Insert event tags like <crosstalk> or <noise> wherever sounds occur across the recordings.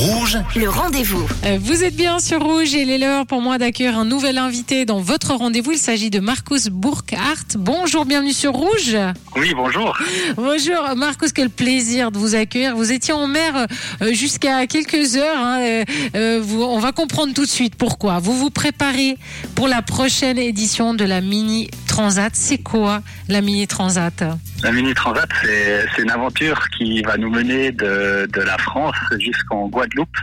Rouge, Le rendez-vous. Euh, Vous êtes bien sur Rouge et il est l'heure pour moi d'accueillir un nouvel invité dans votre rendez-vous. Il s'agit de Marcus Burkhardt. Bonjour, bienvenue sur Rouge. Oui, bonjour. Bonjour Marcus, quel plaisir de vous accueillir. Vous étiez en mer euh, jusqu'à quelques heures. hein. Euh, vous- on va comprendre tout de suite pourquoi. Vous vous préparez pour la prochaine édition de la Mini Transat. C'est quoi la Mini Transat La Mini Transat, c'est une aventure qui va nous mener de, la France jusqu'en Guadeloupe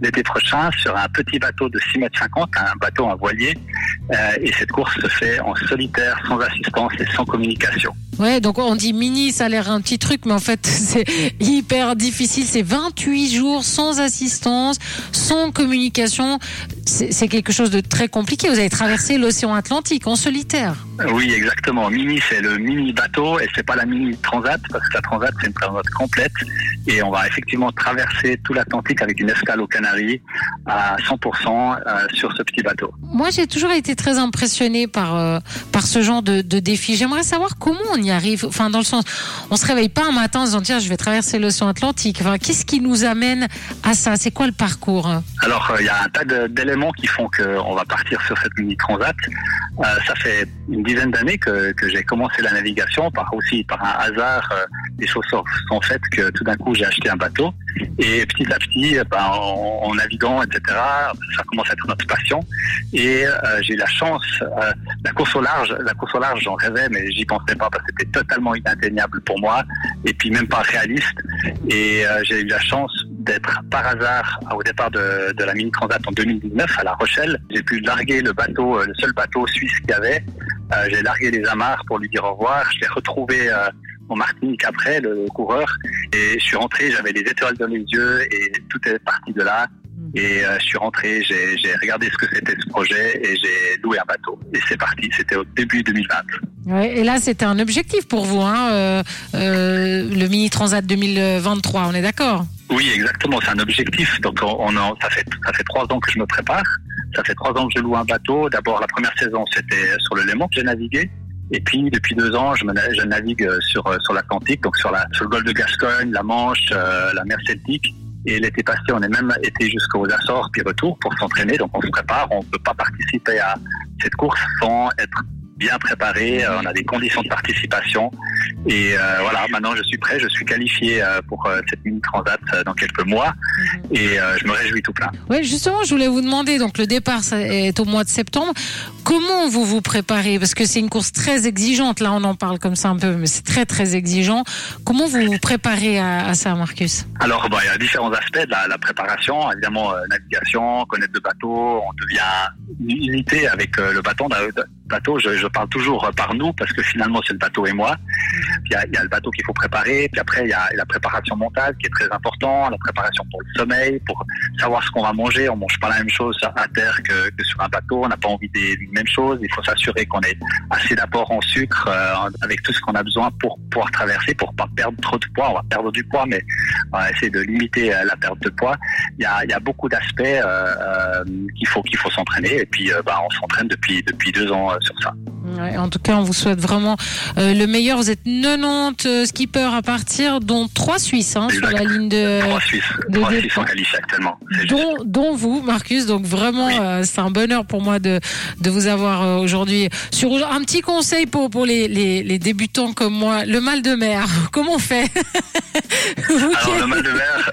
l'été prochain sur un petit bateau de 6 mètres 50, un bateau en voilier. Euh, et cette course se fait en solitaire, sans assistance et sans communication. Ouais, donc on dit mini, ça a l'air un petit truc, mais en fait <laughs> c'est hyper difficile. C'est 28 jours sans assistance, sans communication. C'est quelque chose de très compliqué. Vous avez traversé l'océan Atlantique en solitaire. Oui, exactement. Mini, c'est le mini bateau et c'est pas la mini transat parce que la transat, c'est une transat complète et on va effectivement traverser tout l'Atlantique avec une escale aux Canaries à 100% euh, sur ce petit bateau. Moi, j'ai toujours été très impressionnée par euh, par ce genre de, de défi. J'aimerais savoir comment on y arrive. Enfin, dans le sens, on se réveille pas un matin en se disant tiens, je vais traverser l'océan Atlantique. Enfin, qu'est-ce qui nous amène à ça? C'est quoi le parcours? Alors, euh, il y a un tas d'éléments qui font qu'on va partir sur cette mini transat. Euh, ça fait une dizaine d'années que, j'ai commencé la navigation, par aussi par un hasard, euh, les choses sont faites que tout d'un coup j'ai acheté un bateau et petit à petit, euh, ben, en, en naviguant, etc., ça commence à être notre passion. Et euh, j'ai eu la chance, euh, la course au large, la course au large, j'en rêvais, mais j'y pensais pas parce que c'était totalement inatteignable pour moi et puis même pas réaliste. Et euh, j'ai eu la chance d'être par hasard au départ de, de la mini transat en 2019 à La Rochelle. J'ai pu larguer le bateau, euh, le seul bateau suisse qu'il y avait. Euh, j'ai largué les amarres pour lui dire au revoir. Je l'ai retrouvé euh, en Martinique après, le coureur. Et je suis rentré, j'avais les étoiles dans les yeux et tout est parti de là. Et euh, je suis rentré, j'ai regardé ce que c'était ce projet et j'ai loué un bateau. Et c'est parti, c'était au début 2020. Ouais, et là, c'était un objectif pour vous, hein, euh, euh, le Mini Transat 2023. On est d'accord? Oui, exactement, c'est un objectif. Donc, on, ça, fait, ça fait trois ans que je me prépare. Ça fait trois ans que je loue un bateau. D'abord, la première saison, c'était sur le Léman que j'ai navigué. Et puis, depuis deux ans, je, navigue sur, euh, sur l'Atlantique, donc sur, la, sur le golfe de Gascogne, la Manche, euh, la mer Celtique. Et l'été passé, on est même été jusqu'aux Açores, puis retour pour s'entraîner. Donc, on se prépare. On ne peut pas participer à cette course sans être bien préparé. Euh, On a des conditions de participation. Et euh, voilà, maintenant, je suis prêt. Je suis qualifié euh, pour cette mini transat dans quelques mois. Et euh, je me réjouis tout plein. Oui, justement, je voulais vous demander, donc le départ est au mois de septembre, comment vous vous préparez? Parce que c'est une course très exigeante, là on en parle comme ça un peu, mais c'est très très exigeant. Comment vous vous préparez à, à ça, Marcus? Alors, bah, il y a différents aspects de la, la préparation. Évidemment, euh, navigation, connaître le bateau, on devient unité avec le bateau. Bateau, je, je parle toujours euh, par nous parce que finalement, c'est le bateau et moi. Puis Il y, a, il y a le bateau qu'il faut préparer. Puis après, il y a la préparation mentale qui est très important, la préparation pour le sommeil, pour savoir ce qu'on va manger. On mange pas la même chose à terre que, que sur un bateau. On n'a pas envie des mêmes choses. Il faut s'assurer qu'on ait assez d'apport en sucre euh, avec tout ce qu'on a besoin pour pouvoir traverser, pour pas perdre trop de poids. On va perdre du poids, mais on va essayer de limiter euh, la perte de poids. Il y a, il y a beaucoup d'aspects euh, qu'il faut qu'il faut s'entraîner. Et puis, euh, bah, on s'entraîne depuis depuis deux ans sur ça. Ouais, En tout cas, on vous souhaite vraiment euh, le meilleur. Vous êtes 90 euh, skippers à partir, dont trois Suisses hein, sur la ligne de... Trois Suisses, de trois départ. Suisses sont qualifiés actuellement. Dont, dont vous, Marcus. Donc vraiment, Oui. euh, c'est un bonheur pour moi de, de vous avoir aujourd'hui sur. Un petit conseil pour, pour les, les, les débutants comme moi. Le mal de mer, <laughs> comment on fait? <laughs> Vous Alors qui- le mal de mer,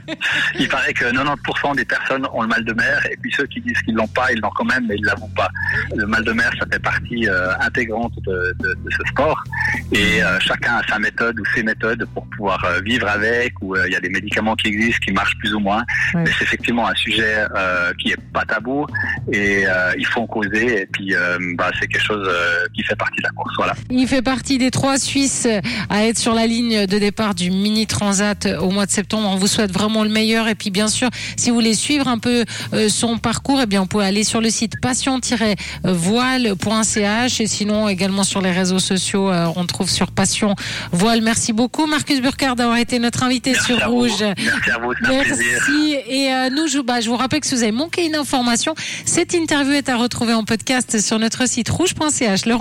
il paraît que 90% des personnes ont le mal de mer et puis ceux qui disent qu'ils l'ont pas, ils l'ont quand même mais ils l'avouent pas. Le mal de mer, ça fait partie euh, intégrante de, de- de ce sport et euh, chacun a sa méthode ou ses méthodes pour pouvoir euh, vivre avec ou il y a des médicaments qui existent qui marchent plus ou moins. Mais c'est effectivement un sujet qui est pas tabou et il faut en causer et puis bah, c'est quelque chose qui fait partie de la course. Voilà. Il fait partie des trois Suisses à être sur la ligne de départ du Mini Transat au mois de septembre. On vous souhaite vraiment le meilleur. Et puis, bien sûr, si vous voulez suivre un peu euh, son parcours, eh bien, on peut aller sur le site passion-voile.ch et sinon également sur les réseaux sociaux, euh, on trouve sur Passion Voile. Merci beaucoup, Marcus Burkhardt, d'avoir été notre invité Merci sur vous. Rouge. Merci à vous, c'est un plaisir. Merci. Et euh, nous, je, bah, je vous rappelle que si vous avez manqué une information, cette interview est à retrouver en podcast sur notre site rouge.ch. Le